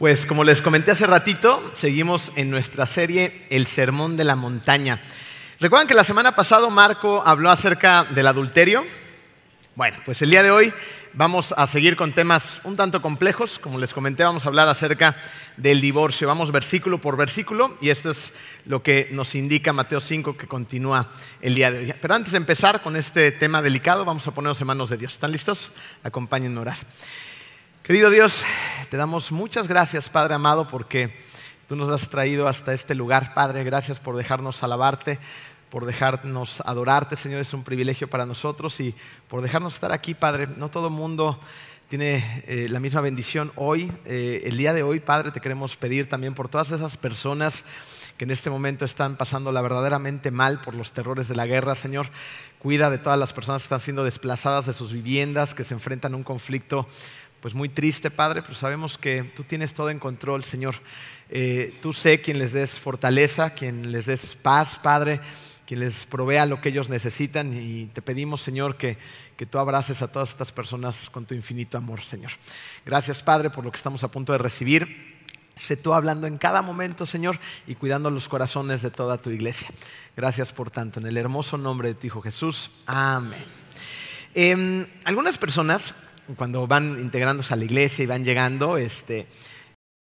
Pues como les comenté hace ratito, seguimos en nuestra serie El Sermón de la Montaña. ¿Recuerdan que la semana pasada Marco habló acerca del adulterio? Bueno, pues el día de hoy vamos a seguir con temas un tanto complejos. Como les comenté, vamos a hablar acerca del divorcio. Vamos versículo por versículo y esto es lo que nos indica Mateo 5 que continúa el día de hoy. Pero antes de empezar con este tema delicado, vamos a ponernos en manos de Dios. ¿Están listos? Acompáñenme a orar. Querido Dios, te damos muchas gracias, Padre amado, porque tú nos has traído hasta este lugar, Padre. Gracias por dejarnos alabarte, por dejarnos adorarte, Señor. Es un privilegio para nosotros y por dejarnos estar aquí, Padre. No todo mundo tiene eh, la misma bendición hoy. Eh, el día de hoy, Padre, te queremos pedir también por todas esas personas que en este momento están pasándola verdaderamente mal por los terrores de la guerra, Señor. Cuida de todas las personas que están siendo desplazadas de sus viviendas, que se enfrentan a un conflicto pues muy triste, Padre, pero sabemos que tú tienes todo en control, Señor. Eh, tú sé quien les des fortaleza, quien les des paz, Padre, quien les provea lo que ellos necesitan y te pedimos, Señor, que, que tú abraces a todas estas personas con tu infinito amor, Señor. Gracias, Padre, por lo que estamos a punto de recibir. Sé tú hablando en cada momento, Señor, y cuidando los corazones de toda tu iglesia. Gracias por tanto. En el hermoso nombre de tu Hijo Jesús. Amén. Em, algunas personas cuando van integrándose a la iglesia y van llegando, este,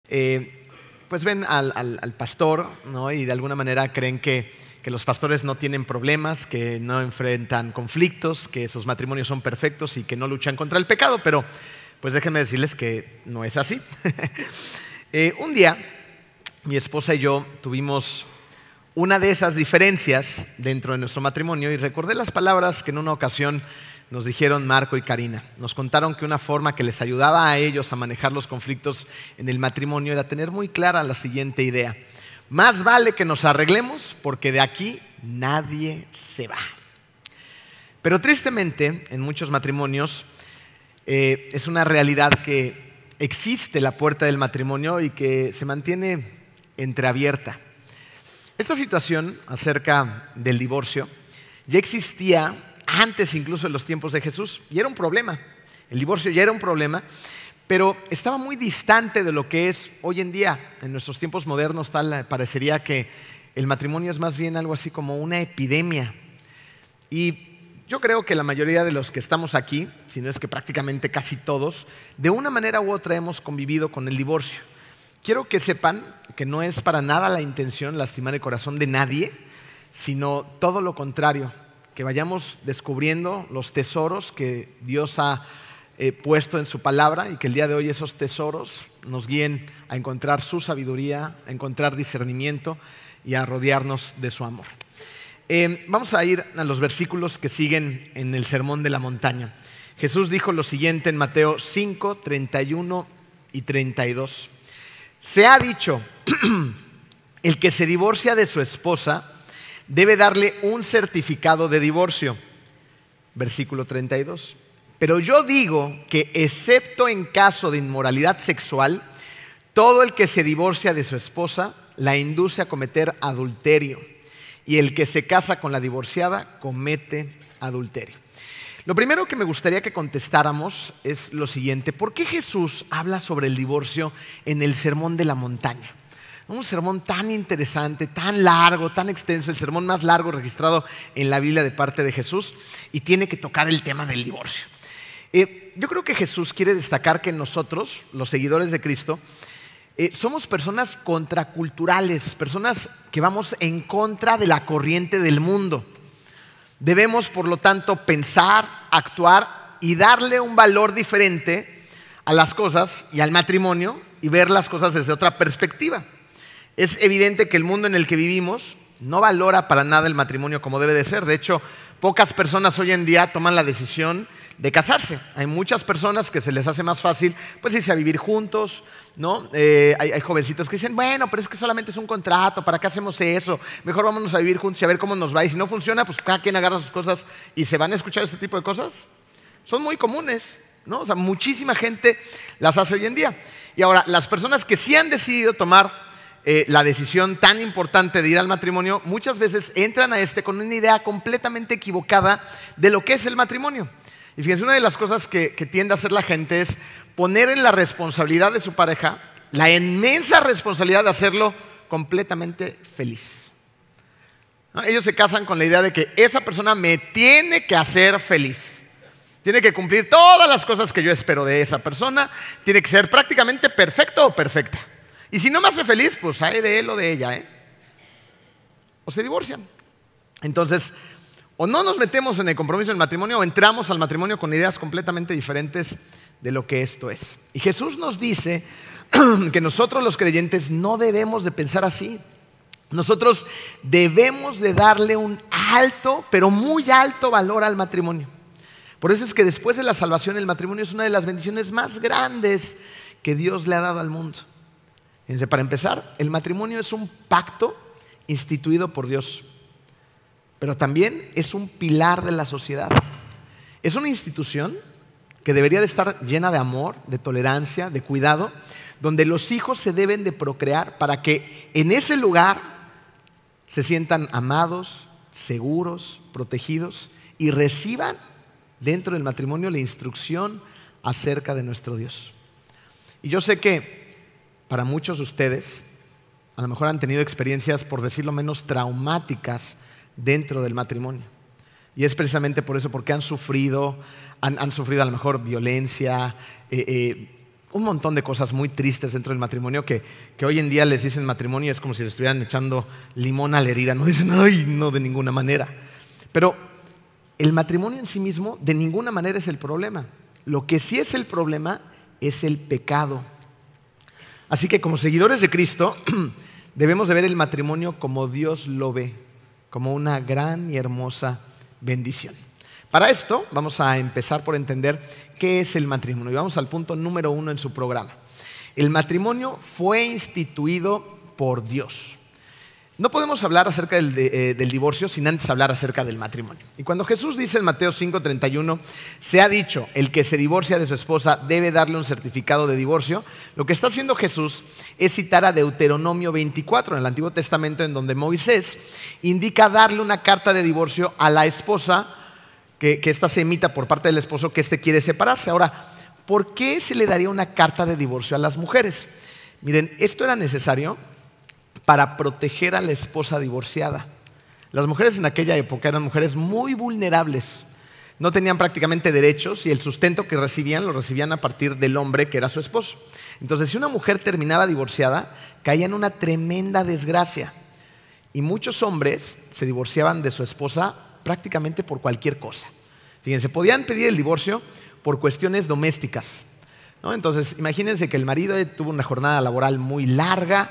eh, pues ven al, pastor ¿no? y de alguna manera creen que, que, los pastores no tienen problemas, que no enfrentan conflictos, que sus matrimonios son perfectos y que no luchan contra el pecado, pero pues déjenme decirles que no es así. eh, un día, mi esposa y yo tuvimos una de esas diferencias dentro de nuestro matrimonio y recordé las palabras que en una ocasión nos dijeron Marco y Karina. Nos contaron que una forma que les ayudaba a ellos a manejar los conflictos en el matrimonio era tener muy clara la siguiente idea. Más vale que nos arreglemos porque de aquí nadie se va. Pero tristemente, en muchos matrimonios, eh, es una realidad que existe la puerta del matrimonio y que se mantiene entreabierta. Esta situación acerca del divorcio ya existía antes incluso en los tiempos de Jesús, y era un problema. El divorcio ya era un problema, pero estaba muy distante de lo que es hoy en día. En nuestros tiempos modernos tal parecería que el matrimonio es más bien algo así como una epidemia. Y yo creo que la mayoría de los que estamos aquí, si no es que prácticamente casi todos, de una manera u otra hemos convivido con el divorcio. Quiero que sepan que no es para nada la intención lastimar el corazón de nadie, sino todo lo contrario que vayamos descubriendo los tesoros que Dios ha eh, puesto en su palabra y que el día de hoy esos tesoros nos guíen a encontrar su sabiduría, a encontrar discernimiento y a rodearnos de su amor. Eh, vamos a ir a los versículos que siguen en el Sermón de la Montaña. Jesús dijo lo siguiente en Mateo 5, 31 y 32. Se ha dicho, el que se divorcia de su esposa, debe darle un certificado de divorcio. Versículo 32. Pero yo digo que excepto en caso de inmoralidad sexual, todo el que se divorcia de su esposa la induce a cometer adulterio y el que se casa con la divorciada comete adulterio. Lo primero que me gustaría que contestáramos es lo siguiente, ¿por qué Jesús habla sobre el divorcio en el Sermón de la Montaña? Un sermón tan interesante, tan largo, tan extenso, el sermón más largo registrado en la Biblia de parte de Jesús, y tiene que tocar el tema del divorcio. Eh, yo creo que Jesús quiere destacar que nosotros, los seguidores de Cristo, eh, somos personas contraculturales, personas que vamos en contra de la corriente del mundo. Debemos, por lo tanto, pensar, actuar y darle un valor diferente a las cosas y al matrimonio y ver las cosas desde otra perspectiva. Es evidente que el mundo en el que vivimos no valora para nada el matrimonio como debe de ser. De hecho, pocas personas hoy en día toman la decisión de casarse. Hay muchas personas que se les hace más fácil, pues irse a vivir juntos, ¿no? Eh, hay, hay, jovencitos que dicen, bueno, pero es que solamente es un contrato, ¿para qué hacemos eso? Mejor vámonos a vivir juntos y a ver cómo nos va. Y si no funciona, pues cada quien agarra sus cosas y se van a escuchar este tipo de cosas. Son muy comunes, ¿no? O sea, muchísima gente las hace hoy en día. Y ahora, las personas que sí han decidido tomar eh, la decisión tan importante de ir al matrimonio, muchas veces entran a este con una idea completamente equivocada de lo que es el matrimonio. Y fíjense, una de las cosas que, tiende a hacer la gente es poner en la responsabilidad de su pareja la inmensa responsabilidad de hacerlo completamente feliz. Ellos se casan con la idea de que esa persona me tiene que hacer feliz. Tiene que cumplir todas las cosas que yo espero de esa persona. Tiene que ser prácticamente perfecto o perfecta. Y si no me hace feliz, pues hay de él o de ella. ¿eh? O se divorcian. Entonces, o no nos metemos en el compromiso del matrimonio o entramos al matrimonio con ideas completamente diferentes de lo que esto es. Y Jesús nos dice que nosotros los creyentes no debemos de pensar así. Nosotros debemos de darle un alto, pero muy alto valor al matrimonio. Por eso es que después de la salvación el matrimonio es una de las bendiciones más grandes que Dios le ha dado al mundo. Fíjense, para empezar, el matrimonio es un pacto instituido por Dios, pero también es un pilar de la sociedad. Es una institución que debería de estar llena de amor, de tolerancia, de cuidado, donde los hijos se deben de procrear para que en ese lugar se sientan amados, seguros, protegidos y reciban dentro del matrimonio la instrucción acerca de nuestro Dios. Y yo sé que para muchos de ustedes a lo mejor han tenido experiencias, por decirlo menos, traumáticas dentro del matrimonio. Y es precisamente por eso, porque han sufrido, han, sufrido a lo mejor violencia, eh, eh, un montón de cosas muy tristes dentro del matrimonio que, hoy en día les dicen matrimonio es como si le estuvieran echando limón a la herida. No dicen, ay, no, de ninguna manera. Pero el matrimonio en sí mismo de ninguna manera es el problema. Lo que sí es el problema es el pecado. Así que como seguidores de Cristo debemos de ver el matrimonio como Dios lo ve, como una gran y hermosa bendición. Para esto vamos a empezar por entender qué es el matrimonio. Y vamos al punto número uno en su programa. El matrimonio fue instituido por Dios. No podemos hablar acerca eh, del, divorcio sin antes hablar acerca del matrimonio. Y cuando Jesús dice en Mateo 5:31, se ha dicho, el que se divorcia de su esposa debe darle un certificado de divorcio, lo que está haciendo Jesús es citar a Deuteronomio 24 en el Antiguo Testamento, en donde Moisés indica darle una carta de divorcio a la esposa que, esta se emita por parte del esposo que éste quiere separarse. Ahora, ¿por qué se le daría una carta de divorcio a las mujeres? Miren, esto era necesario para proteger a la esposa divorciada. Las mujeres en aquella época eran mujeres muy vulnerables. No tenían prácticamente derechos y el sustento que recibían lo recibían a partir del hombre que era su esposo. Entonces, si una mujer terminaba divorciada, caía en una tremenda desgracia. Y muchos hombres se divorciaban de su esposa prácticamente por cualquier cosa. Fíjense, podían pedir el divorcio por cuestiones domésticas. Entonces, imagínense que el marido tuvo una jornada laboral muy larga,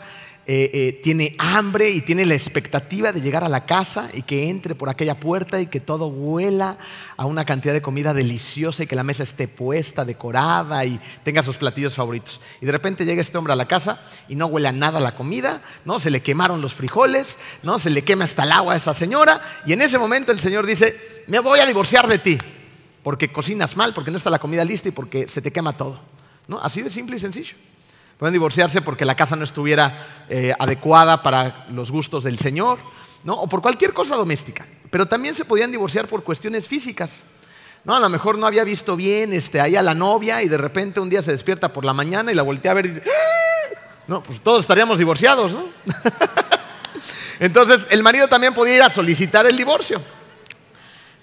eh, eh, tiene hambre y tiene la expectativa de llegar a la casa y que entre por aquella puerta y que todo huela a una cantidad de comida deliciosa y que la mesa esté puesta, decorada y tenga sus platillos favoritos. Y de repente llega este hombre a la casa y no huele a nada la comida, ¿no? Se le quemaron los frijoles, ¿no? Se le quema hasta el agua a esa señora y en ese momento el Señor dice, me voy a divorciar de ti porque cocinas mal, porque no está la comida lista y porque se te quema todo. ¿no? Así de simple y sencillo. Pueden divorciarse porque la casa no estuviera eh, adecuada para los gustos del Señor, ¿no? o por cualquier cosa doméstica. Pero también se podían divorciar por cuestiones físicas. ¿no? A lo mejor no había visto bien este, ahí a la novia y de repente un día se despierta por la mañana y la voltea a ver y dice, ¡Ah!". no, pues todos estaríamos divorciados, ¿no? Entonces el marido también podía ir a solicitar el divorcio.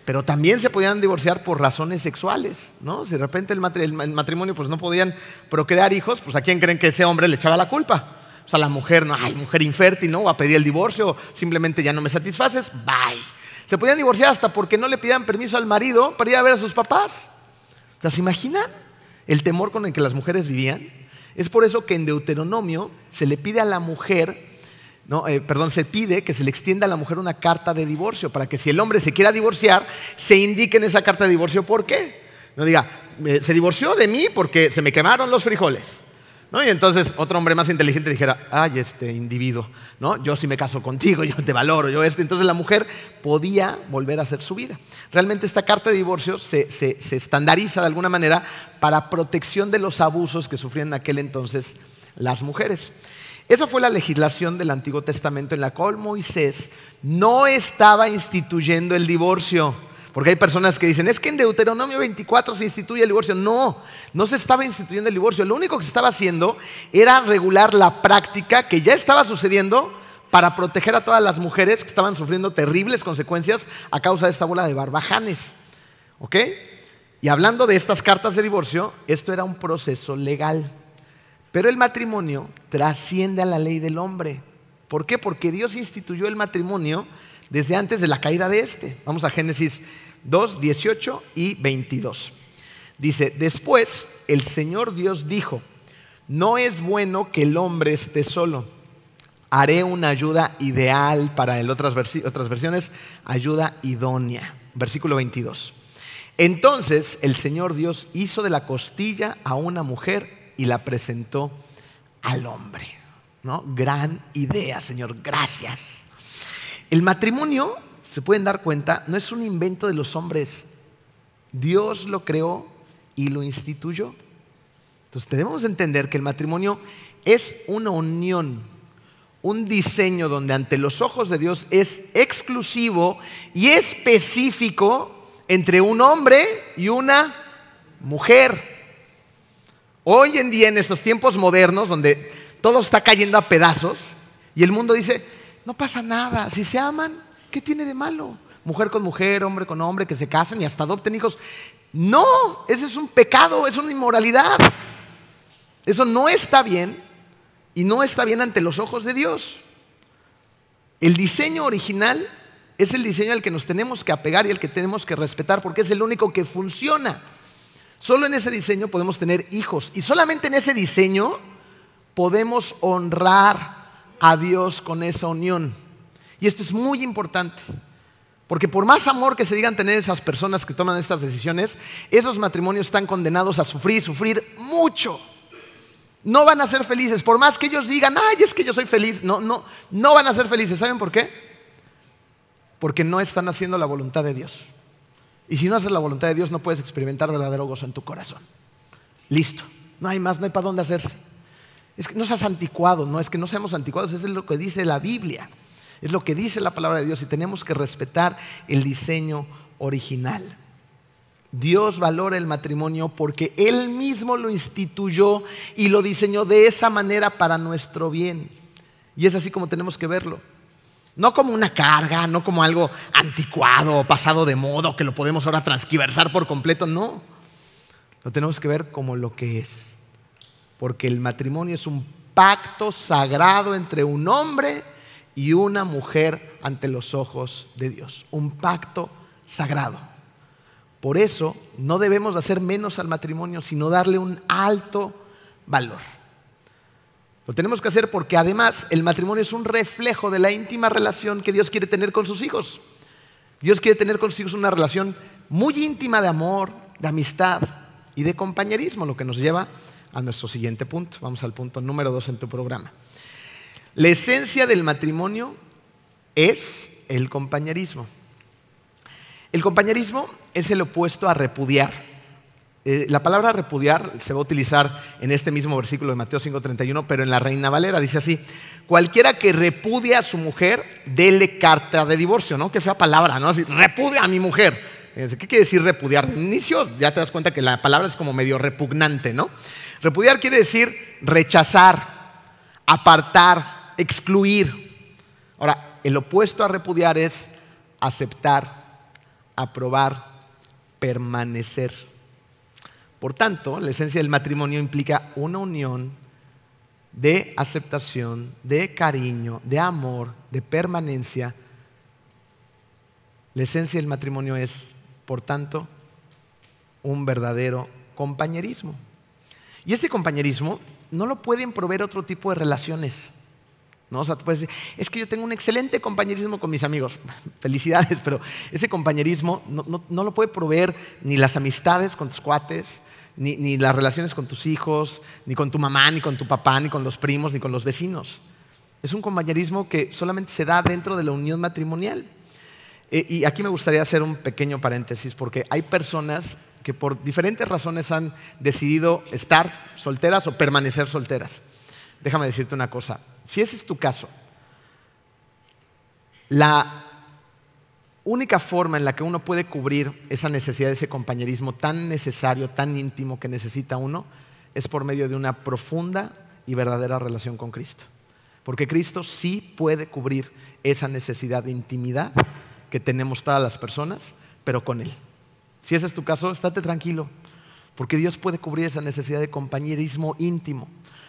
Pero también se podían divorciar por razones sexuales, ¿no? Si de repente el matrimonio pues no podían procrear hijos, pues a quién creen que ese hombre le echaba la culpa. O sea, la mujer, no, ay, mujer infértil, ¿no? Va a pedir el divorcio, simplemente ya no me satisfaces, bye. Se podían divorciar hasta porque no le pidían permiso al marido para ir a ver a sus papás. ¿Se imaginan el temor con el que las mujeres vivían? Es por eso que en Deuteronomio se le pide a la mujer eh, perdón, se pide que se le extienda a la mujer una carta de divorcio para que si el hombre se quiera divorciar, se indique en esa carta de divorcio por qué. No diga, se divorció de mí porque se me quemaron los frijoles. ¿No? Y entonces otro hombre más inteligente dijera, ay, este individuo, ¿no? yo sí me caso contigo, yo te valoro, yo este. Entonces la mujer podía volver a hacer su vida. Realmente esta carta de divorcio se, se estandariza de alguna manera para protección de los abusos que sufrían en aquel entonces las mujeres. Esa fue la legislación del Antiguo Testamento en la cual Moisés no estaba instituyendo el divorcio. Porque hay personas que dicen, es que en Deuteronomio 24 se instituye el divorcio. No, no se estaba instituyendo el divorcio. Lo único que se estaba haciendo era regular la práctica que ya estaba sucediendo para proteger a todas las mujeres que estaban sufriendo terribles consecuencias a causa de esta bola de barbajanes. ¿Ok? Y hablando de estas cartas de divorcio, esto era un proceso legal. Pero el matrimonio trasciende a la ley del hombre. ¿Por qué? Porque Dios instituyó el matrimonio desde antes de la caída de este. Vamos a Génesis 2, 18 y 22. Dice, después el Señor Dios dijo, no es bueno que el hombre esté solo. Haré una ayuda ideal para él. Otras, otras versiones, ayuda idónea. Versículo 22. Entonces el Señor Dios hizo de la costilla a una mujer y la presentó al hombre. ¿No? Gran idea, Señor, gracias. El matrimonio, se pueden dar cuenta, no es un invento de los hombres. Dios lo creó y lo instituyó. Entonces debemos entender que el matrimonio es una unión, un diseño donde ante los ojos de Dios es exclusivo y específico entre un hombre y una mujer. Hoy en día, en estos tiempos modernos, donde todo está cayendo a pedazos, y el mundo dice, no pasa nada, si se aman, ¿qué tiene de malo? Mujer con mujer, hombre con hombre, que se casen y hasta adopten hijos. No, ese es un pecado, es una inmoralidad. Eso no está bien y no está bien ante los ojos de Dios. El diseño original es el diseño al que nos tenemos que apegar y al que tenemos que respetar porque es el único que funciona. Solo en ese diseño podemos tener hijos y solamente en ese diseño podemos honrar a Dios con esa unión. Y esto es muy importante. Porque por más amor que se digan tener esas personas que toman estas decisiones, esos matrimonios están condenados a sufrir, sufrir mucho. No van a ser felices. Por más que ellos digan, ay, es que yo soy feliz. No, no, no van a ser felices. ¿Saben por qué? porque no están haciendo la voluntad de Dios. Y si no haces la voluntad de Dios, no puedes experimentar verdadero gozo en tu corazón. Listo. No hay más, no hay para dónde hacerse. Es que no seas anticuado, no es que no seamos anticuados, es lo que dice la Biblia. Es lo que dice la palabra de Dios y tenemos que respetar el diseño original. Dios valora el matrimonio porque Él mismo lo instituyó y lo diseñó de esa manera para nuestro bien. Y es así como tenemos que verlo. No como una carga, no como algo anticuado o pasado de moda que lo podemos ahora transquiversar por completo, no. Lo tenemos que ver como lo que es. Porque el matrimonio es un pacto sagrado entre un hombre y una mujer ante los ojos de Dios. Un pacto sagrado. Por eso no debemos hacer menos al matrimonio, sino darle un alto valor. Lo tenemos que hacer porque además el matrimonio es un reflejo de la íntima relación que Dios quiere tener con sus hijos. Dios quiere tener con sus hijos una relación muy íntima de amor, de amistad y de compañerismo, lo que nos lleva a nuestro siguiente punto. Vamos al punto número dos en tu programa. La esencia del matrimonio es el compañerismo. El compañerismo es el opuesto a repudiar. Eh, la palabra repudiar se va a utilizar en este mismo versículo de Mateo 5:31, pero en la Reina Valera dice así, cualquiera que repudia a su mujer, dele carta de divorcio, ¿no? Qué fea palabra, ¿no? Así, repudia a mi mujer. ¿Qué quiere decir repudiar? De inicio ya te das cuenta que la palabra es como medio repugnante, ¿no? Repudiar quiere decir rechazar, apartar, excluir. Ahora, el opuesto a repudiar es aceptar, aprobar, permanecer. Por tanto, la esencia del matrimonio implica una unión de aceptación, de cariño, de amor, de permanencia. La esencia del matrimonio es, por tanto, un verdadero compañerismo. Y este compañerismo no lo pueden proveer otro tipo de relaciones. ¿no? O sea, tú puedes decir, es que yo tengo un excelente compañerismo con mis amigos. Felicidades, pero ese compañerismo no, no lo puede proveer ni las amistades con tus cuates, ni, las relaciones con tus hijos, ni con tu mamá, ni con tu papá, ni con los primos, ni con los vecinos. Es un compañerismo que solamente se da dentro de la unión matrimonial. Eh, y aquí me gustaría hacer un pequeño paréntesis, porque hay personas que por diferentes razones han decidido estar solteras o permanecer solteras. Déjame decirte una cosa, si ese es tu caso, la única forma en la que uno puede cubrir esa necesidad ese compañerismo tan necesario, tan íntimo que necesita uno, es por medio de una profunda y verdadera relación con Cristo. Porque Cristo sí puede cubrir esa necesidad de intimidad que tenemos todas las personas, pero con Él. Si ese es tu caso, estate tranquilo, porque Dios puede cubrir esa necesidad de compañerismo íntimo,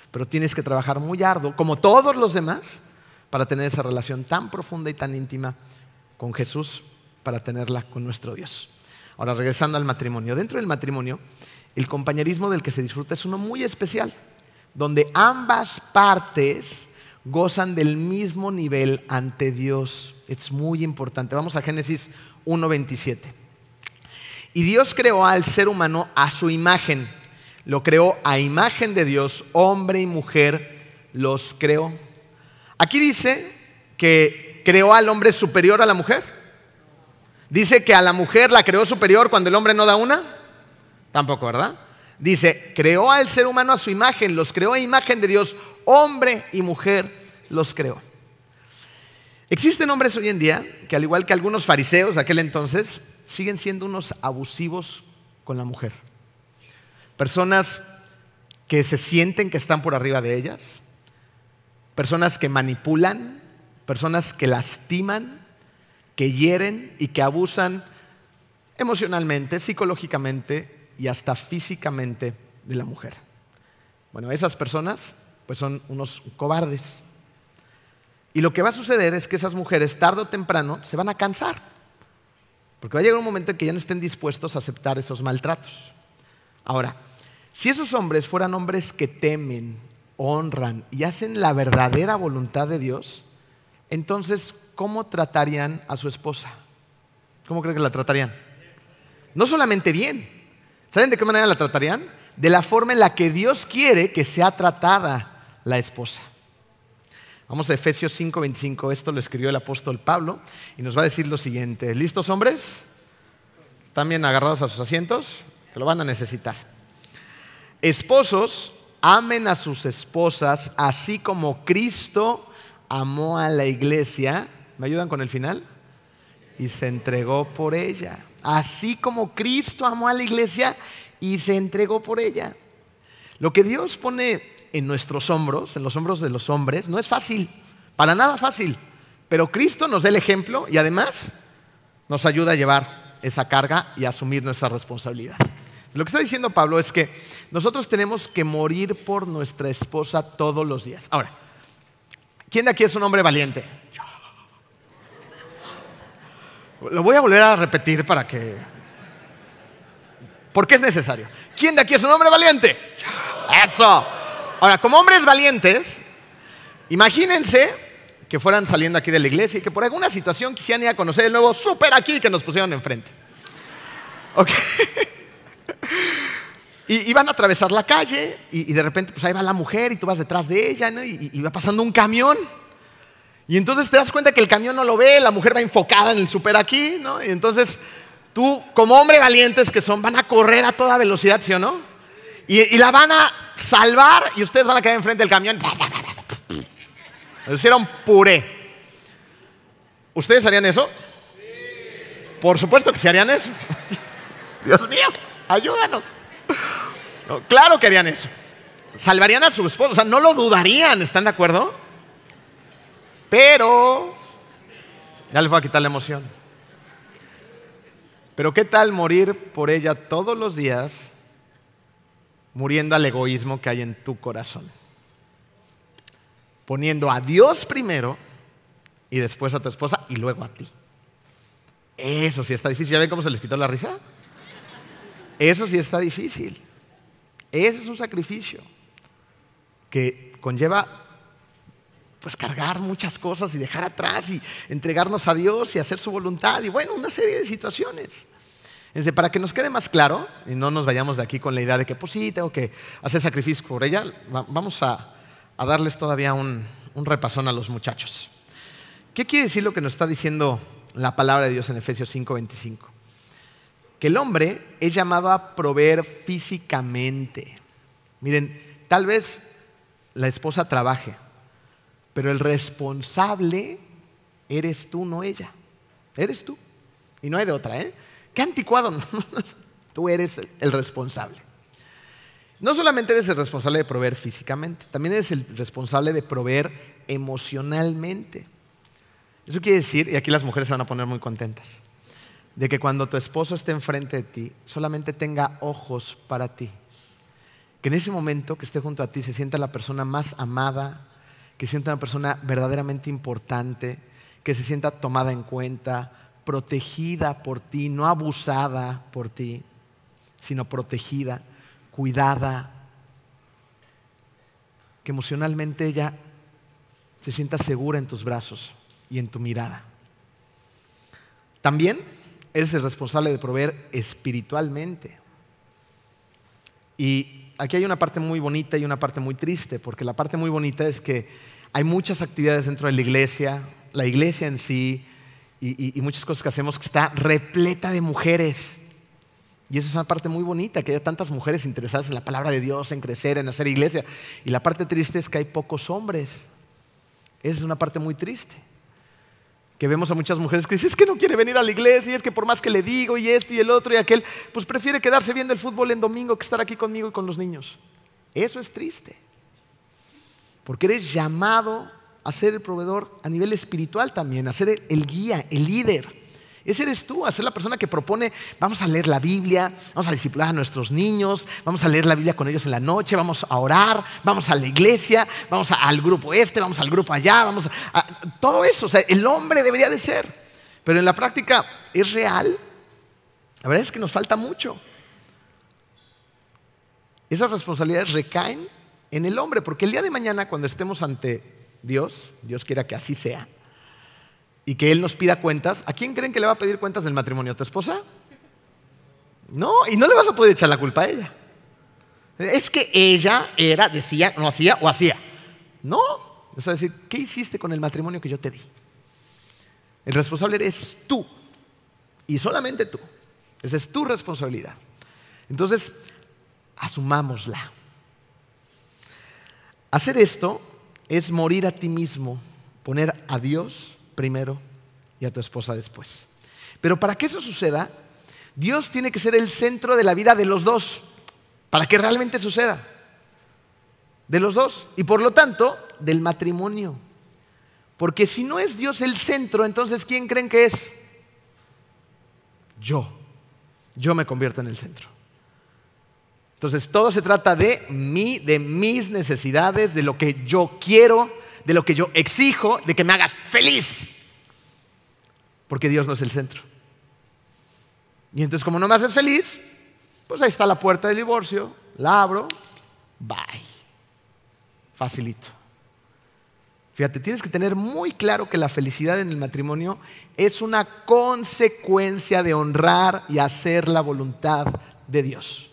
pero tienes que trabajar muy arduo, como todos los demás, para tener esa relación tan profunda y tan íntima con Jesús, para tenerla con nuestro Dios. Ahora, regresando al matrimonio. Dentro del matrimonio, el compañerismo del que se disfruta es uno muy especial, donde ambas partes gozan del mismo nivel ante Dios. Es muy importante. Vamos a Génesis 1.27. Y Dios creó al ser humano a su imagen. Lo creó a imagen de Dios, hombre y mujer los creó. Aquí dice que creó al hombre superior a la mujer. Dice que a la mujer la creó superior cuando el hombre no da una. Tampoco, ¿verdad? Dice, creó al ser humano a su imagen, los creó a imagen de Dios, hombre y mujer los creó. Existen hombres hoy en día que al igual que algunos fariseos de aquel entonces, siguen siendo unos abusivos con la mujer. Personas que se sienten que están por arriba de ellas, personas que manipulan, personas que lastiman, que hieren y que abusan emocionalmente, psicológicamente y hasta físicamente de la mujer. Bueno, esas personas pues son unos cobardes. Y lo que va a suceder es que esas mujeres tarde o temprano se van a cansar porque va a llegar un momento en que ya no estén dispuestos a aceptar esos maltratos. Ahora, si esos hombres fueran hombres que temen, honran y hacen la verdadera voluntad de Dios, entonces, ¿cómo tratarían a su esposa? ¿Cómo creen que la tratarían? No solamente bien. ¿Saben de qué manera la tratarían? De la forma en la que Dios quiere que sea tratada la esposa. Vamos a Efesios 5:25, esto lo escribió el apóstol Pablo y nos va a decir lo siguiente, ¿listos hombres? ¿Están bien agarrados a sus asientos? Que lo van a necesitar. Esposos, amen a sus esposas así como Cristo amó a la iglesia. ¿Me ayudan con el final? Y se entregó por ella. Así como Cristo amó a la iglesia y se entregó por ella. Lo que Dios pone en nuestros hombros, en los hombros de los hombres, no es fácil, para nada fácil. Pero Cristo nos da el ejemplo y además nos ayuda a llevar esa carga y a asumir nuestra responsabilidad. Lo que está diciendo Pablo es que nosotros tenemos que morir por nuestra esposa todos los días. Ahora, ¿quién de aquí es un hombre valiente? Lo voy a volver a repetir para que... Porque es necesario. ¿Quién de aquí es un hombre valiente? Eso. Ahora, como hombres valientes, imagínense que fueran saliendo aquí de la iglesia y que por alguna situación quisieran ir a conocer el nuevo súper aquí que nos pusieron enfrente. Ok. Y, van a atravesar la calle y, de repente pues ahí va la mujer y tú vas detrás de ella y, y, va pasando un camión. Y entonces te das cuenta que el camión no lo ve, la mujer va enfocada en el súper aquí, ¿no? Y entonces tú, como hombre valientes que son, van a correr a toda velocidad, ¿sí o no? Y, la van a salvar y ustedes van a quedar enfrente del camión. hicieron puré. ¿Ustedes harían eso? Por supuesto que se harían eso. Dios mío, ayúdanos. claro que harían eso. Salvarían a su esposo, o sea, no lo dudarían, ¿están de acuerdo? Pero, ya les voy a quitar la emoción. Pero ¿qué tal morir por ella todos los días muriendo al egoísmo que hay en tu corazón. Poniendo a Dios primero y después a tu esposa y luego a ti. Eso sí está difícil. ¿Ya ven cómo se les quitó la risa? Eso sí está difícil. Ese es un sacrificio que conlleva pues cargar muchas cosas y dejar atrás y entregarnos a Dios y hacer su voluntad y bueno, una serie de situaciones para que nos quede más claro y no nos vayamos de aquí con la idea de que, pues sí, tengo que hacer sacrificio por ella, vamos a, darles todavía un, un repasón a los muchachos. ¿Qué quiere decir lo que nos está diciendo la palabra de Dios en Efesios 5:25? Que el hombre es llamado a proveer físicamente. Miren, tal vez la esposa trabaje, pero el responsable eres tú, no ella. Eres tú. Y no hay de otra, ¿eh? Qué anticuado. Tú eres el responsable. No solamente eres el responsable de proveer físicamente, también eres el responsable de proveer emocionalmente. Eso quiere decir, y aquí las mujeres se van a poner muy contentas, de que cuando tu esposo esté enfrente de ti, solamente tenga ojos para ti. Que en ese momento que esté junto a ti se sienta la persona más amada, que sienta una persona verdaderamente importante, que se sienta tomada en cuenta, protegida por ti, no abusada por ti, sino protegida cuidada, que emocionalmente ella se sienta segura en tus brazos y en tu mirada. También eres el responsable de proveer espiritualmente. Y aquí hay una parte muy bonita y una parte muy triste, porque la parte muy bonita es que hay muchas actividades dentro de la iglesia, la iglesia en sí, y, muchas cosas que hacemos que está repleta de mujeres y esa es una parte muy bonita, que haya tantas mujeres interesadas en la palabra de Dios, en crecer, en hacer iglesia. Y la parte triste es que hay pocos hombres. Esa es una parte muy triste. Que vemos a muchas mujeres que dicen, es que no quiere venir a la iglesia, y es que por más que le digo, y esto y el otro y aquel, pues prefiere quedarse viendo el fútbol en domingo que estar aquí conmigo y con los niños. Eso es triste. Porque eres llamado a ser el proveedor a nivel espiritual también, a ser el guía, el líder. Ese eres tú, a ser la persona que propone, vamos a leer la Biblia, vamos a disciplinar a nuestros niños, vamos a leer la Biblia con ellos en la noche, vamos a orar, vamos a la iglesia, vamos al grupo este, vamos al grupo allá, vamos a, todo eso. O sea, el hombre debería de ser. Pero en la práctica es real. La verdad es que nos falta mucho. Esas responsabilidades recaen en el hombre, porque el día de mañana cuando estemos ante Dios, Dios quiera que así sea, y que Él nos pida cuentas, ¿a quién creen que le va a pedir cuentas del matrimonio? ¿A tu esposa? No, y no le vas a poder echar la culpa a ella. Es que ella era, decía, no hacía o hacía. No, o sea, decir, ¿qué hiciste con el matrimonio que yo te di? El responsable eres tú, y solamente tú. Esa es tu responsabilidad. Entonces, asumámosla. Hacer esto es morir a ti mismo, poner a Dios primero y a tu esposa después. Pero para que eso suceda, Dios tiene que ser el centro de la vida de los dos, para que realmente suceda. De los dos. Y por lo tanto, del matrimonio. Porque si no es Dios el centro, entonces ¿quién creen que es? Yo. Yo me convierto en el centro. Entonces todo se trata de mí, de mis necesidades, de lo que yo quiero, de lo que yo exijo, de que me hagas feliz. Porque Dios no es el centro. Y entonces como no me haces feliz, pues ahí está la puerta del divorcio, la abro, bye. Facilito. Fíjate, tienes que tener muy claro que la felicidad en el matrimonio es una consecuencia de honrar y hacer la voluntad de Dios.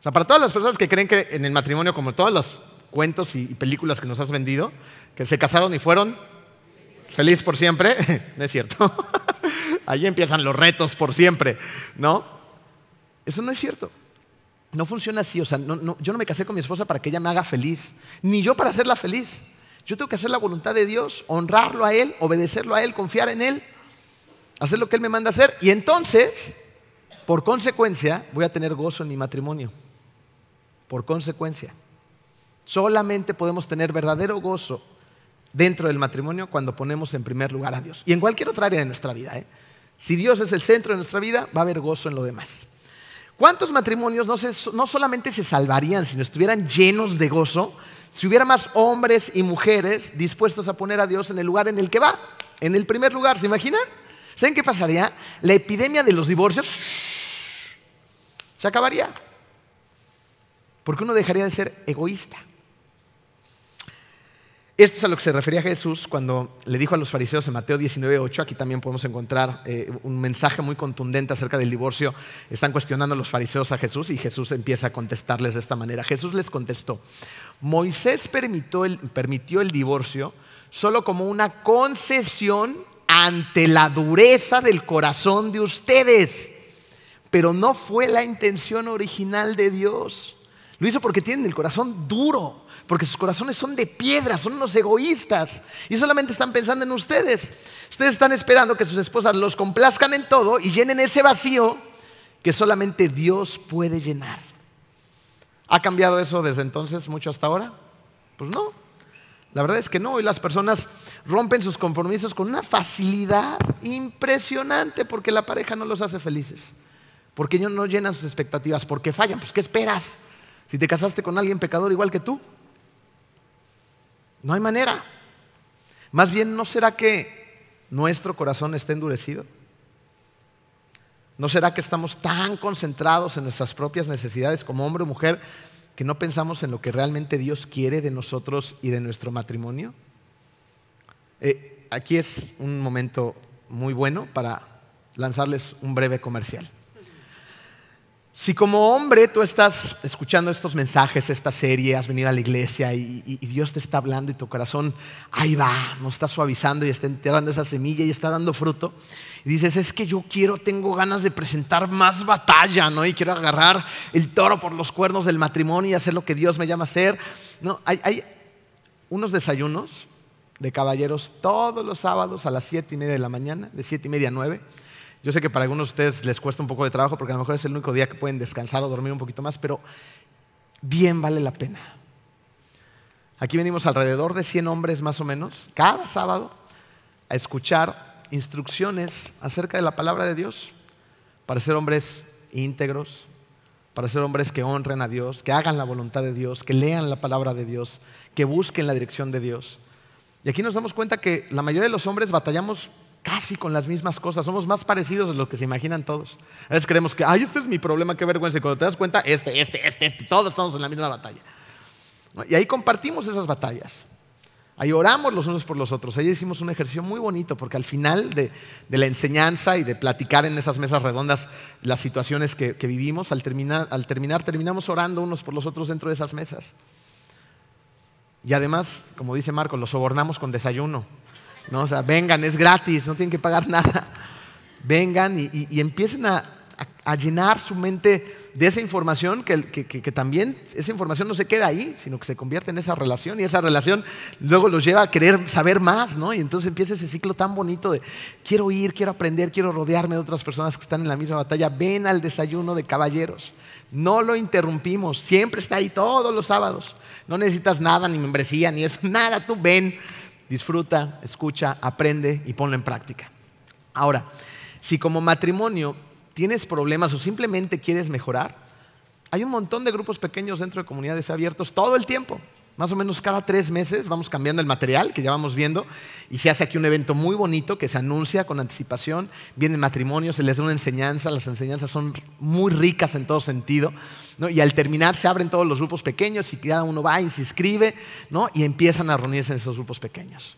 O sea, para todas las personas que creen que en el matrimonio, como todos los cuentos y películas que nos has vendido, que se casaron y fueron feliz por siempre, no es cierto. Allí empiezan los retos por siempre, ¿no? Eso no es cierto. No funciona así, o sea, yo no me casé con mi esposa para que ella me haga feliz, ni yo para hacerla feliz. Yo tengo que hacer la voluntad de Dios, honrarlo a Él, obedecerlo a Él, confiar en Él, hacer lo que Él me manda hacer. Y entonces, por consecuencia, voy a tener gozo en mi matrimonio. Por consecuencia. Solamente podemos tener verdadero gozo dentro del matrimonio cuando ponemos en primer lugar a Dios. Y en cualquier otra área de nuestra vida. ¿eh? Si Dios es el centro de nuestra vida, va a haber gozo en lo demás. ¿Cuántos matrimonios no, no solamente se salvarían, sino estuvieran llenos de gozo si hubiera más hombres y mujeres dispuestos a poner a Dios en el lugar en el que va? En el primer lugar, ¿se imaginan? ¿Saben qué pasaría? La epidemia de los divorcios se acabaría. Porque uno dejaría de ser egoísta. Esto es a lo que se refería Jesús cuando le dijo a los fariseos en Mateo 19:8. Aquí también podemos encontrar eh, un mensaje muy contundente acerca del divorcio. Están cuestionando los fariseos a Jesús y Jesús empieza a contestarles de esta manera. Jesús les contestó: Moisés permitió el, permitió el divorcio solo como una concesión ante la dureza del corazón de ustedes, pero no fue la intención original de Dios. Lo hizo porque tienen el corazón duro porque sus corazones son de piedra, son unos egoístas y solamente están pensando en ustedes. Ustedes están esperando que sus esposas los complazcan en todo y llenen ese vacío que solamente Dios puede llenar. ¿Ha cambiado eso desde entonces mucho hasta ahora? Pues no. La verdad es que no. Y las personas rompen sus compromisos con una facilidad impresionante porque la pareja no los hace felices. Porque ellos no llenan sus expectativas. Porque fallan. Pues ¿qué esperas? Si te casaste con alguien pecador igual que tú. No hay manera. Más bien, ¿no será que nuestro corazón está endurecido? ¿No será que estamos tan concentrados en nuestras propias necesidades como hombre o mujer que no pensamos en lo que realmente Dios quiere de nosotros y de nuestro matrimonio? Eh, aquí es un momento muy bueno para lanzarles un breve comercial. Si como hombre tú estás escuchando estos mensajes, esta serie, has venido a la iglesia y, Dios te está hablando y tu corazón ahí va, nos está suavizando y está enterrando esa semilla y está dando fruto, y dices, es que yo quiero, tengo ganas de presentar más batalla, ¿no? Y quiero agarrar el toro por los cuernos del matrimonio y hacer lo que Dios me llama a hacer. No, hay, hay unos desayunos de caballeros todos los sábados a las siete y media de la mañana, de siete y media a nueve yo sé que para algunos de ustedes les cuesta un poco de trabajo porque a lo mejor es el único día que pueden descansar o dormir un poquito más, pero bien vale la pena. Aquí venimos alrededor de 100 hombres más o menos, cada sábado, a escuchar instrucciones acerca de la palabra de Dios, para ser hombres íntegros, para ser hombres que honren a Dios, que hagan la voluntad de Dios, que lean la palabra de Dios, que busquen la dirección de Dios. Y aquí nos damos cuenta que la mayoría de los hombres batallamos casi con las mismas cosas. Somos más parecidos de lo que se imaginan todos. A veces creemos que, ay, este es mi problema, qué vergüenza. Y cuando te das cuenta, este, este, este, este, todos estamos en la misma batalla. Y ahí compartimos esas batallas. Ahí oramos los unos por los otros. Ahí hicimos un ejercicio muy bonito porque al final de, la enseñanza y de platicar en esas mesas redondas las situaciones que, vivimos, al terminar, al terminar terminamos orando unos por los otros dentro de esas mesas. Y además, como dice Marco, los sobornamos con desayuno. ¿No? O sea, vengan, es gratis, no tienen que pagar nada. Vengan y, empiecen a, llenar su mente de esa información, que, también esa información no se queda ahí, sino que se convierte en esa relación y esa relación luego los lleva a querer saber más, ¿no? Y entonces empieza ese ciclo tan bonito de quiero ir, quiero aprender, quiero rodearme de otras personas que están en la misma batalla. Ven al desayuno de caballeros. No lo interrumpimos, siempre está ahí todos los sábados. No necesitas nada, ni membresía, ni es nada, tú ven disfruta, escucha, aprende y ponlo en práctica. Ahora, si como matrimonio tienes problemas o simplemente quieres mejorar, hay un montón de grupos pequeños dentro de comunidad de fe abiertos todo el tiempo. Más o menos cada tres meses vamos cambiando el material que ya vamos viendo y se hace aquí un evento muy bonito que se anuncia con anticipación. Vienen matrimonios, se les da una enseñanza, las enseñanzas son muy ricas en todo sentido. Y al terminar se abren todos los grupos pequeños y cada uno va y se inscribe y empiezan a reunirse en esos grupos pequeños.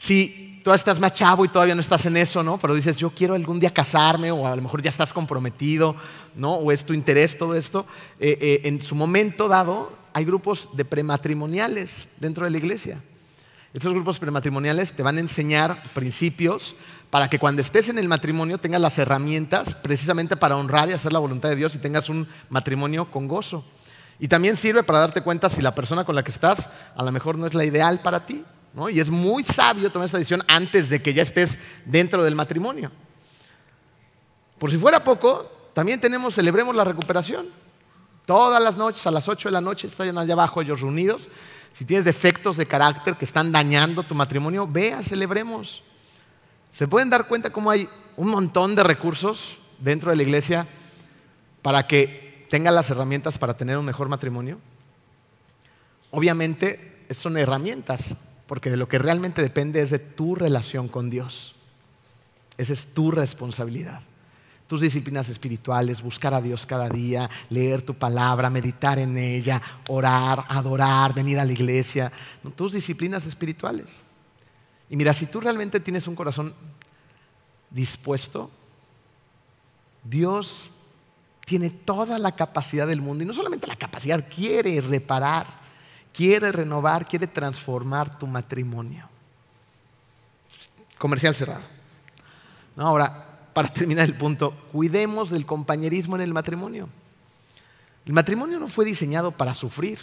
Si tú estás más chavo y todavía no estás en eso, ¿no? pero dices, yo quiero algún día casarme o a lo mejor ya estás comprometido ¿no? o es tu interés todo esto, eh, eh, en su momento dado hay grupos de prematrimoniales dentro de la iglesia. Estos grupos prematrimoniales te van a enseñar principios para que cuando estés en el matrimonio tengas las herramientas precisamente para honrar y hacer la voluntad de Dios y tengas un matrimonio con gozo. Y también sirve para darte cuenta si la persona con la que estás a lo mejor no es la ideal para ti. Y es muy sabio tomar esta decisión antes de que ya estés dentro del matrimonio. Por si fuera poco, también tenemos, celebremos la recuperación. Todas las noches, a las 8 de la noche, están allá abajo ellos reunidos. Si tienes defectos de carácter que están dañando tu matrimonio, vea, celebremos. ¿Se pueden dar cuenta cómo hay un montón de recursos dentro de la iglesia para que tengan las herramientas para tener un mejor matrimonio? Obviamente son herramientas, porque de lo que realmente depende es de tu relación con Dios. Esa es tu responsabilidad tus disciplinas espirituales, buscar a Dios cada día, leer tu palabra, meditar en ella, orar, adorar, venir a la iglesia, tus disciplinas espirituales. Y mira, si tú realmente tienes un corazón dispuesto, Dios tiene toda la capacidad del mundo, y no solamente la capacidad, quiere reparar, quiere renovar, quiere transformar tu matrimonio. Comercial cerrado. ahora, para terminar el punto, cuidemos del compañerismo en el matrimonio. El matrimonio no fue diseñado para sufrir.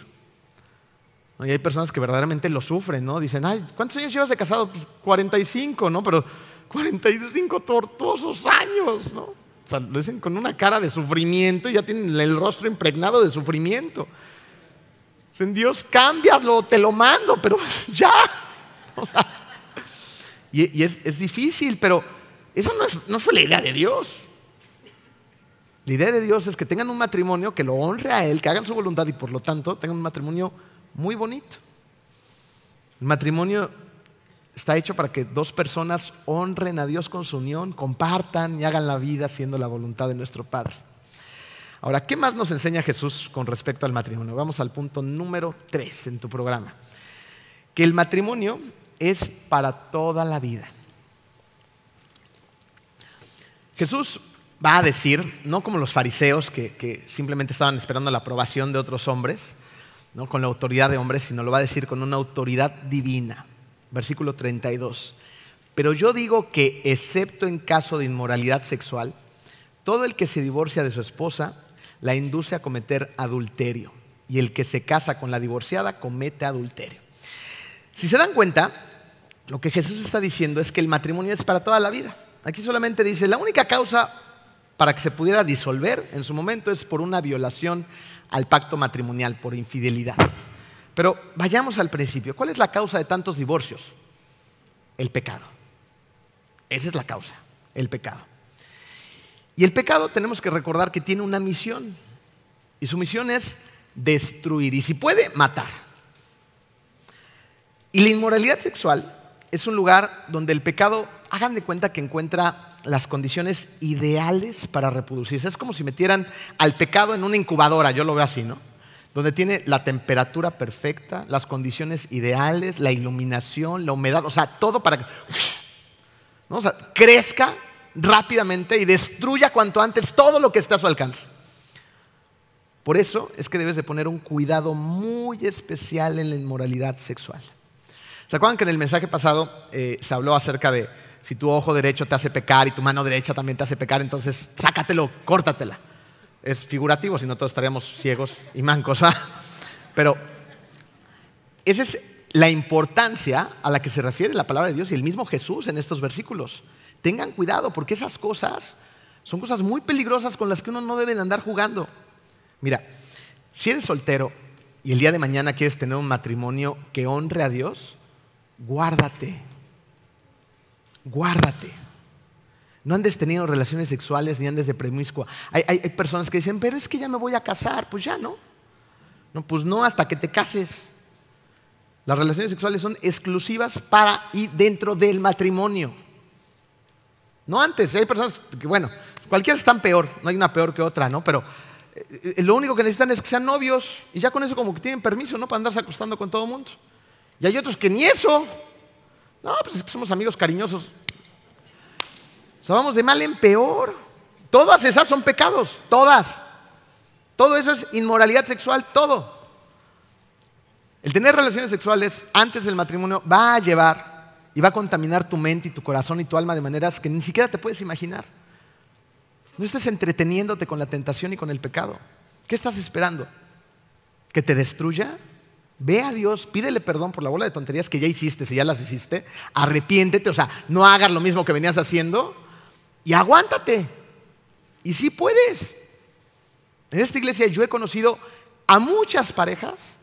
Y hay personas que verdaderamente lo sufren, ¿no? Dicen, ay, ¿cuántos años llevas de casado? Pues 45, ¿no? Pero 45 tortuosos años, ¿no? O sea, lo dicen con una cara de sufrimiento y ya tienen el rostro impregnado de sufrimiento. Dicen, Dios, cámbialo, te lo mando, pero ya. y, es, difícil, pero eso no, no fue la idea de Dios. La idea de Dios es que tengan un matrimonio que lo honre a Él, que hagan su voluntad y por lo tanto tengan un matrimonio muy bonito. El matrimonio está hecho para que dos personas honren a Dios con su unión, compartan y hagan la vida haciendo la voluntad de nuestro Padre. Ahora, ¿qué más nos enseña Jesús con respecto al matrimonio? Vamos al punto número 3 en tu programa. Que el matrimonio es para toda la vida. Jesús va a decir, no como los fariseos que, que simplemente estaban esperando la aprobación de otros hombres, ¿no? con la autoridad de hombres, sino lo va a decir con una autoridad divina. Versículo 32. Pero yo digo que, excepto en caso de inmoralidad sexual, todo el que se divorcia de su esposa la induce a cometer adulterio. Y el que se casa con la divorciada comete adulterio. Si se dan cuenta, lo que Jesús está diciendo es que el matrimonio es para toda la vida. Aquí solamente dice, la única causa para que se pudiera disolver en su momento es por una violación al pacto matrimonial por infidelidad. Pero vayamos al principio. ¿Cuál es la causa de tantos divorcios? El pecado. Esa es la causa, el pecado. Y el pecado tenemos que recordar que tiene una misión. Y su misión es destruir y si puede, matar. Y la inmoralidad sexual es un lugar donde el pecado, hagan de cuenta que encuentra las condiciones ideales para reproducirse. Es como si metieran al pecado en una incubadora, yo lo veo así, ¿no? Donde tiene la temperatura perfecta, las condiciones ideales, la iluminación, la humedad, o sea, todo para que ¿no? crezca rápidamente y destruya cuanto antes todo lo que está a su alcance. Por eso es que debes de poner un cuidado muy especial en la inmoralidad sexual. ¿Se acuerdan que en el mensaje pasado eh, se habló acerca de si tu ojo derecho te hace pecar y tu mano derecha también te hace pecar, entonces sácatelo, córtatela. Es figurativo, si no todos estaríamos ciegos y mancos. Pero esa es la importancia a la que se refiere la palabra de Dios y el mismo Jesús en estos versículos. Tengan cuidado porque esas cosas son cosas muy peligrosas con las que uno no debe andar jugando. Mira, si eres soltero y el día de mañana quieres tener un matrimonio que honre a Dios, guárdate guárdate. No andes teniendo relaciones sexuales ni andes de promiscua. Hay, hay, personas que dicen, pero es que ya me voy a casar. Pues ya, ¿no? No, pues no hasta que te cases. Las relaciones sexuales son exclusivas para y dentro del matrimonio. No antes. Hay personas que, bueno, cualquiera están peor. No hay una peor que otra, ¿no? Pero eh, eh, lo único que necesitan es que sean novios y ya con eso como que tienen permiso, ¿no? Para andarse acostando con todo el mundo. Y hay otros que ni eso. No, pues es que somos amigos cariñosos. O sea, vamos de mal en peor. Todas esas son pecados, todas. Todo eso es inmoralidad sexual, todo. El tener relaciones sexuales antes del matrimonio va a llevar y va a contaminar tu mente y tu corazón y tu alma de maneras que ni siquiera te puedes imaginar. No estés entreteniéndote con la tentación y con el pecado. ¿Qué estás esperando? ¿Que te destruya? Ve a Dios, pídele perdón por la bola de tonterías que ya hiciste, si ya las hiciste, arrepiéntete, o sea, no hagas lo mismo que venías haciendo y aguántate. Y sí puedes. En esta iglesia yo he conocido a muchas parejas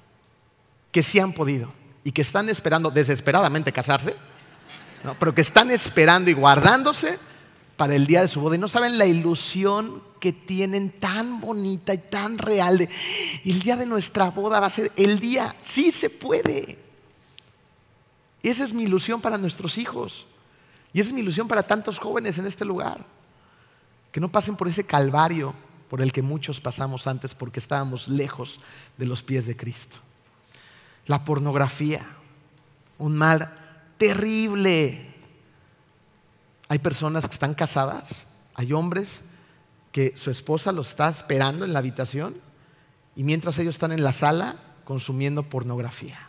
que sí han podido y que están esperando desesperadamente casarse, pero que están esperando y guardándose para el día de su boda. Y no saben la ilusión que tienen tan bonita y tan real el día de nuestra boda va a ser el día, sí se puede. Esa es mi ilusión para nuestros hijos. Y esa es mi ilusión para tantos jóvenes en este lugar, que no pasen por ese calvario por el que muchos pasamos antes porque estábamos lejos de los pies de Cristo. La pornografía, un mal terrible hay personas que están casadas, hay hombres que su esposa los está esperando en la habitación y mientras ellos están en la sala consumiendo pornografía.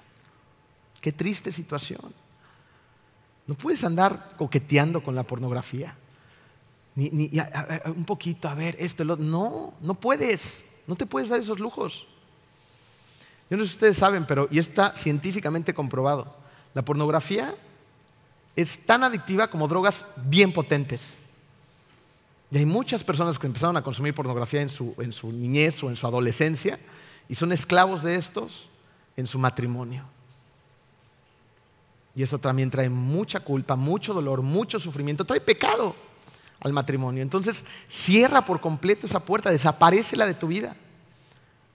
Qué triste situación. No puedes andar coqueteando con la pornografía. Ni, un poquito, a ver, esto, lo, no, no puedes. No te puedes dar esos lujos. Yo no sé si ustedes saben, pero y está científicamente comprobado. La pornografía es tan adictiva como drogas bien potentes. Y hay muchas personas que empezaron a consumir pornografía en su, en su niñez o en su adolescencia y son esclavos de estos en su matrimonio. Y eso también trae mucha culpa, mucho dolor, mucho sufrimiento, trae pecado al matrimonio. Entonces, cierra por completo esa puerta, desaparece la de tu vida.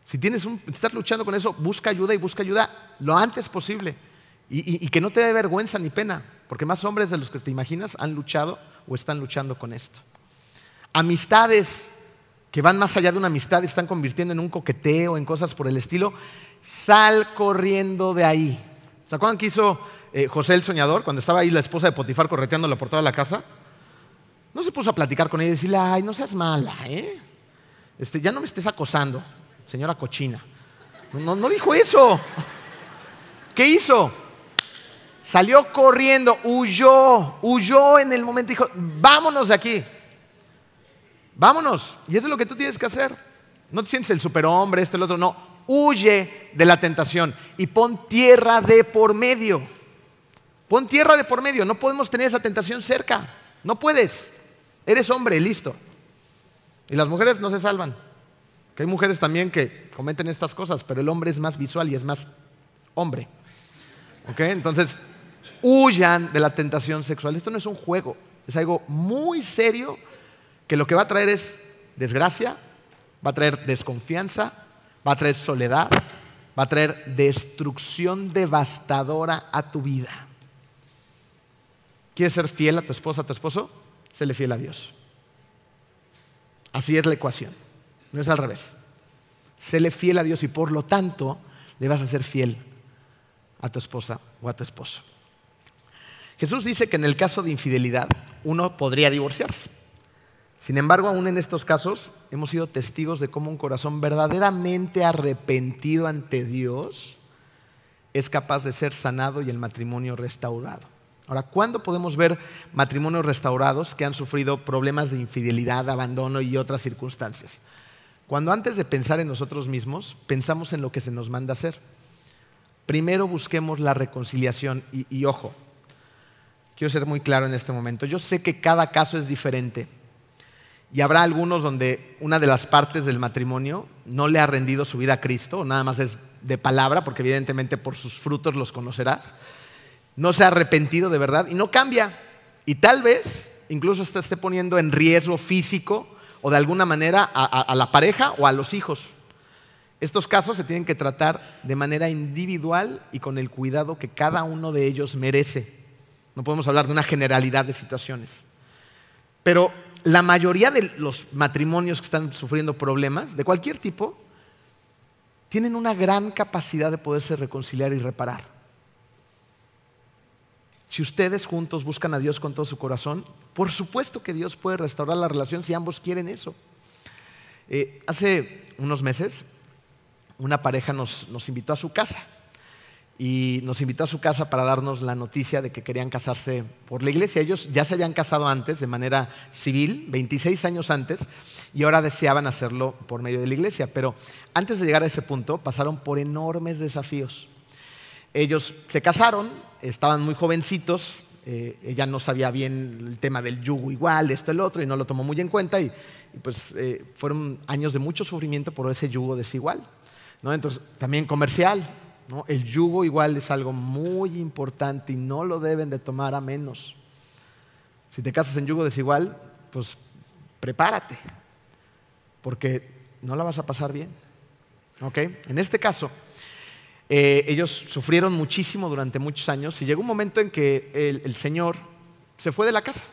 Si tienes un, estás luchando con eso, busca ayuda y busca ayuda lo antes posible. Y, que no te dé vergüenza ni pena, porque más hombres de los que te imaginas han luchado o están luchando con esto. Amistades que van más allá de una amistad y están convirtiendo en un coqueteo, en cosas por el estilo, sal corriendo de ahí. ¿Se acuerdan que hizo eh, José el soñador cuando estaba ahí la esposa de Potifar correteándola por toda la casa? No se puso a platicar con ella y decirle, ay, no seas mala, ¿eh? Este, ya no me estés acosando, señora cochina. No, no dijo eso. ¿Qué hizo? Salió corriendo, huyó, huyó en el momento, dijo, vámonos de aquí. Vámonos. Y eso es lo que tú tienes que hacer. No te sientes el superhombre, este, el otro, no. Huye de la tentación y pon tierra de por medio. Pon tierra de por medio. No podemos tener esa tentación cerca. No puedes. Eres hombre, listo. Y las mujeres no se salvan. Que hay mujeres también que cometen estas cosas, pero el hombre es más visual y es más hombre. ¿Ok? Entonces, huyan de la tentación sexual. Esto no es un juego, es algo muy serio que lo que va a traer es desgracia, va a traer desconfianza, va a traer soledad, va a traer destrucción devastadora a tu vida. ¿Quieres ser fiel a tu esposa, a tu esposo? Séle fiel a Dios. Así es la ecuación, no es al revés. Séle fiel a Dios y por lo tanto le vas a ser fiel a tu esposa o a tu esposo. Jesús dice que en el caso de infidelidad uno podría divorciarse. Sin embargo, aún en estos casos hemos sido testigos de cómo un corazón verdaderamente arrepentido ante Dios es capaz de ser sanado y el matrimonio restaurado. Ahora, ¿cuándo podemos ver matrimonios restaurados que han sufrido problemas de infidelidad, abandono y otras circunstancias? Cuando antes de pensar en nosotros mismos, pensamos en lo que se nos manda hacer. Primero busquemos la reconciliación y, y ojo, quiero ser muy claro en este momento, yo sé que cada caso es diferente y habrá algunos donde una de las partes del matrimonio no le ha rendido su vida a Cristo, nada más es de palabra, porque evidentemente por sus frutos los conocerás. No se ha arrepentido de verdad y no cambia. Y tal vez incluso esté poniendo en riesgo físico o de alguna manera a, a la pareja o a los hijos. Estos casos se tienen que tratar de manera individual y con el cuidado que cada uno de ellos merece. No podemos hablar de una generalidad de situaciones. Pero la mayoría de los matrimonios que están sufriendo problemas, de cualquier tipo, tienen una gran capacidad de poderse reconciliar y reparar. Si ustedes juntos buscan a Dios con todo su corazón, por supuesto que Dios puede restaurar la relación si ambos quieren eso. Eh, hace unos meses, una pareja nos, nos invitó a su casa y nos invitó a su casa para darnos la noticia de que querían casarse por la iglesia. Ellos ya se habían casado antes de manera civil, 26 años antes, y ahora deseaban hacerlo por medio de la iglesia. Pero antes de llegar a ese punto pasaron por enormes desafíos. Ellos se casaron, estaban muy jovencitos, eh, ella no sabía bien el tema del yugo igual, esto, el otro, y no lo tomó muy en cuenta, y, pues eh, fueron años de mucho sufrimiento por ese yugo desigual. ¿no? Entonces, también comercial, el yugo igual es algo muy importante y no lo deben de tomar a menos. Si te casas en yugo desigual, pues prepárate, porque no la vas a pasar bien. En este caso, eh, ellos sufrieron muchísimo durante muchos años y llegó un momento en que el, el Señor se fue de la casa,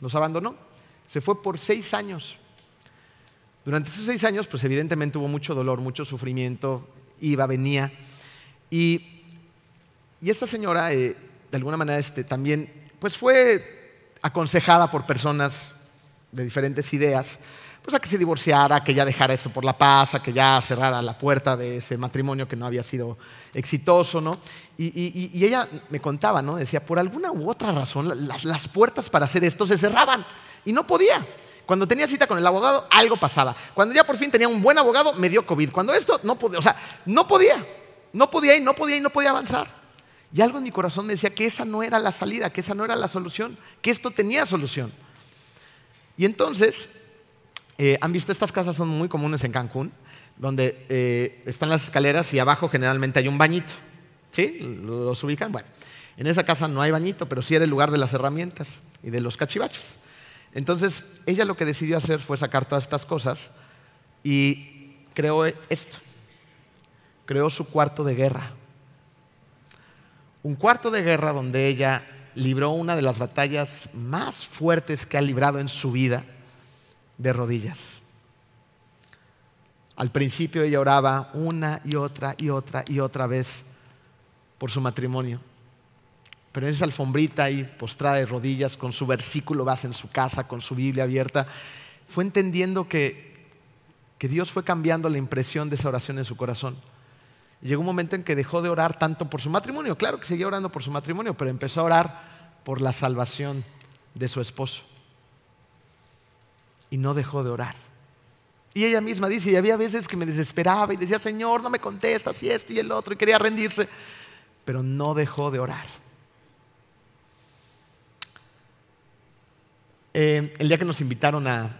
los abandonó, se fue por seis años. Durante esos seis años, pues evidentemente hubo mucho dolor, mucho sufrimiento, iba, venía. Y, esta señora, eh, de alguna manera, este, también pues fue aconsejada por personas de diferentes ideas, pues a que se divorciara, que ya dejara esto por la paz, a que ya cerrara la puerta de ese matrimonio que no había sido exitoso, ¿no? Y, ella me contaba, ¿no? Decía, por alguna u otra razón, las, las puertas para hacer esto se cerraban y no podía. Cuando tenía cita con el abogado, algo pasaba. Cuando ya por fin tenía un buen abogado, me dio COVID. Cuando esto, no podía, o sea, no podía. No podía y no podía y no podía avanzar. Y algo en mi corazón me decía que esa no era la salida, que esa no era la solución, que esto tenía solución. Y entonces, eh, han visto, estas casas son muy comunes en Cancún, donde eh, están las escaleras y abajo generalmente hay un bañito. ¿Sí? ¿Los ubican? Bueno, en esa casa no hay bañito, pero sí era el lugar de las herramientas y de los cachivaches. Entonces, ella lo que decidió hacer fue sacar todas estas cosas y creó esto. Creó su cuarto de guerra. Un cuarto de guerra donde ella libró una de las batallas más fuertes que ha librado en su vida de rodillas. Al principio ella oraba una y otra y otra y otra vez por su matrimonio. Pero en esa alfombrita ahí, postrada de rodillas, con su versículo base en su casa, con su Biblia abierta, fue entendiendo que, que Dios fue cambiando la impresión de esa oración en su corazón. llegó un momento en que dejó de orar tanto por su matrimonio, claro que seguía orando por su matrimonio, pero empezó a orar por la salvación de su esposo. Y no dejó de orar. Y ella misma dice, y había veces que me desesperaba y decía, Señor, no me contestas y esto y el otro, y quería rendirse pero no dejó de orar. Eh, el día que nos invitaron a,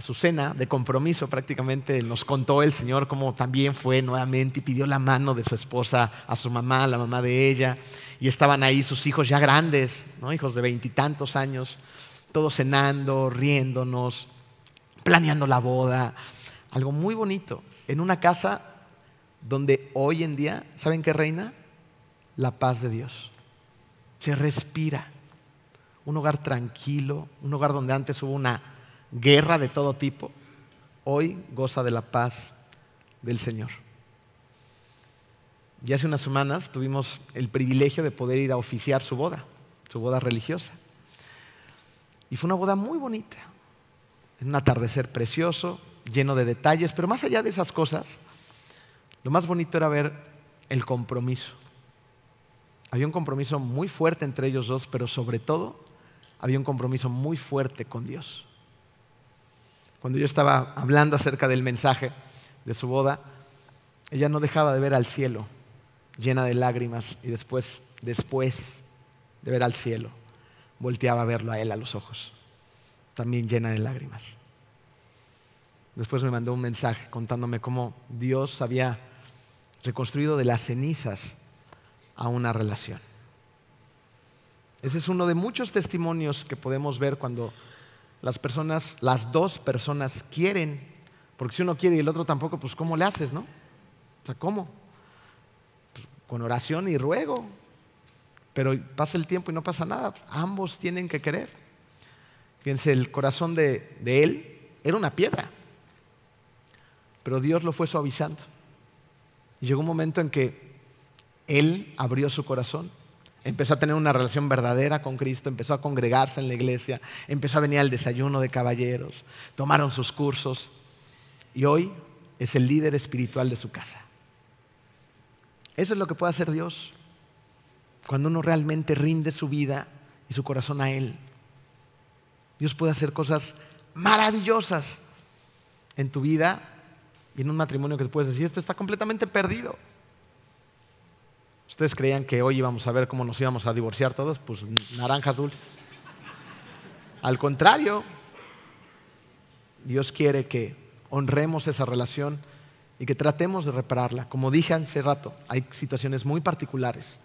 su cena de compromiso prácticamente nos contó el Señor cómo también fue nuevamente y pidió la mano de su esposa a su mamá, la mamá de ella, y estaban ahí sus hijos ya grandes, ¿no? hijos de veintitantos años, todos cenando, riéndonos, planeando la boda, algo muy bonito, en una casa donde hoy en día, ¿saben qué reina? la paz de Dios. Se respira. Un hogar tranquilo, un hogar donde antes hubo una guerra de todo tipo, hoy goza de la paz del Señor. Y hace unas semanas tuvimos el privilegio de poder ir a oficiar su boda, su boda religiosa. Y fue una boda muy bonita, un atardecer precioso, lleno de detalles, pero más allá de esas cosas, lo más bonito era ver el compromiso había un compromiso muy fuerte entre ellos dos, pero sobre todo había un compromiso muy fuerte con Dios. Cuando yo estaba hablando acerca del mensaje de su boda, ella no dejaba de ver al cielo llena de lágrimas y después, después de ver al cielo, volteaba a verlo a él a los ojos, también llena de lágrimas. Después me mandó un mensaje contándome cómo Dios había reconstruido de las cenizas a una relación. Ese es uno de muchos testimonios que podemos ver cuando las personas, las dos personas quieren, porque si uno quiere y el otro tampoco, pues ¿cómo le haces, no? O sea, ¿cómo? Pues, con oración y ruego. Pero pasa el tiempo y no pasa nada. Ambos tienen que querer. Fíjense, el corazón de, de él era una piedra, pero Dios lo fue suavizando. Y llegó un momento en que él abrió su corazón, empezó a tener una relación verdadera con Cristo, empezó a congregarse en la iglesia, empezó a venir al desayuno de caballeros, tomaron sus cursos y hoy es el líder espiritual de su casa. Eso es lo que puede hacer Dios cuando uno realmente rinde su vida y su corazón a Él. Dios puede hacer cosas maravillosas en tu vida y en un matrimonio que te puedes decir, esto está completamente perdido. ¿Ustedes creían que hoy íbamos a ver cómo nos íbamos a divorciar todos? Pues naranjas dulces. Al contrario, Dios quiere que honremos esa relación y que tratemos de repararla. Como dije hace rato, hay situaciones muy particulares,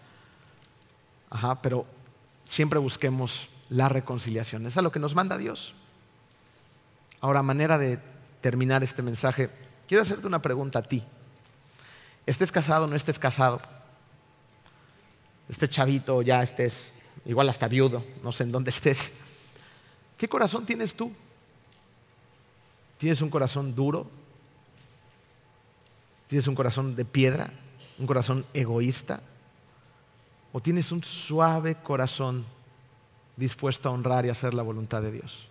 Ajá, pero siempre busquemos la reconciliación. Es a lo que nos manda Dios. Ahora, manera de terminar este mensaje, quiero hacerte una pregunta a ti. Estés casado o no estés casado este chavito ya estés, igual hasta viudo, no sé en dónde estés. ¿Qué corazón tienes tú? ¿Tienes un corazón duro? ¿Tienes un corazón de piedra? ¿Un corazón egoísta? ¿O tienes un suave corazón dispuesto a honrar y hacer la voluntad de Dios?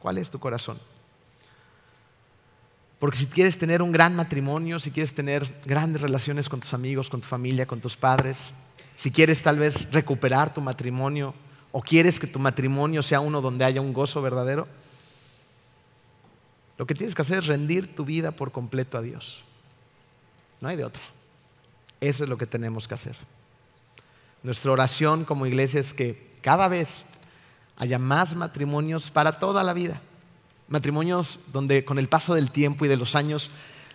¿Cuál es tu corazón? Porque si quieres tener un gran matrimonio, si quieres tener grandes relaciones con tus amigos, con tu familia, con tus padres, si quieres tal vez recuperar tu matrimonio o quieres que tu matrimonio sea uno donde haya un gozo verdadero, Lo que tienes que hacer es rendir tu vida por completo a Dios. No hay de otra. Eso es lo que tenemos que hacer. Nuestra oración como iglesia es que cada vez haya más matrimonios para toda la vida. Matrimonios donde con el paso del tiempo y de los años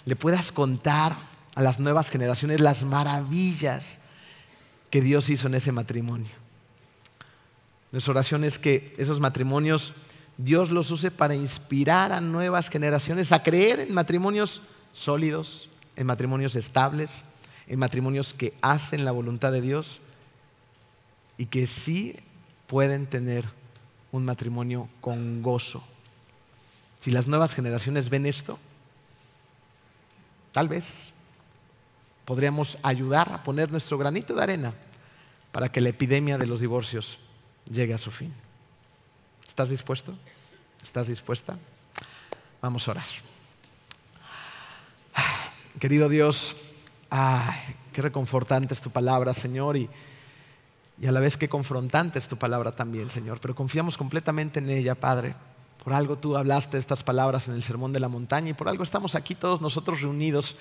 le puedas contar a las nuevas generaciones las maravillas que Dios hizo en ese matrimonio. Nuestra oración es que esos matrimonios Dios los use para inspirar a nuevas generaciones a creer en matrimonios sólidos, en matrimonios estables, en matrimonios que hacen la voluntad de Dios y que sí pueden tener un matrimonio con gozo. Si las nuevas generaciones ven esto, tal vez podríamos ayudar a poner nuestro granito de arena para que la epidemia de los divorcios llegue a su fin. ¿Estás dispuesto? ¿Estás dispuesta? Vamos a orar. Querido Dios, qué reconfortante es tu palabra, Señor, y, y a la vez qué confrontante es tu palabra también, Señor. Pero confiamos completamente en ella, Padre. Por algo tú hablaste estas palabras en el Sermón de la Montaña y por algo estamos aquí todos nosotros reunidos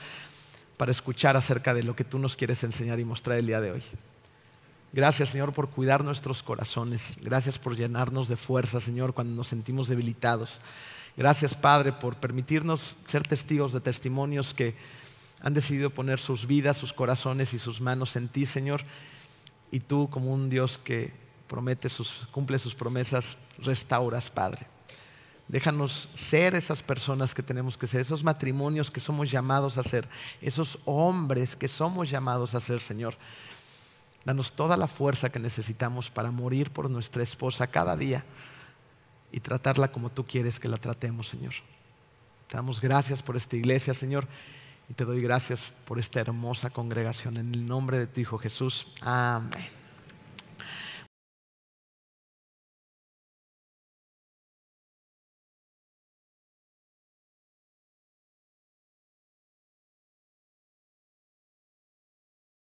para escuchar acerca de lo que tú nos quieres enseñar y mostrar el día de hoy. Gracias, Señor, por cuidar nuestros corazones. Gracias por llenarnos de fuerza, Señor, cuando nos sentimos debilitados. Gracias, Padre, por permitirnos ser testigos de testimonios que han decidido poner sus vidas, sus corazones y sus manos en ti, Señor. Y tú, como un Dios que promete cumple sus promesas, restauras, Padre. Déjanos ser esas personas que tenemos que ser, esos matrimonios que somos llamados a ser, esos hombres que somos llamados a ser, Señor. Danos toda la fuerza que necesitamos para morir por nuestra esposa cada día y tratarla como tú quieres que la tratemos, Señor. Te damos gracias por esta iglesia, Señor, y te doy gracias por esta hermosa congregación. En el nombre de tu Hijo Jesús. Amén.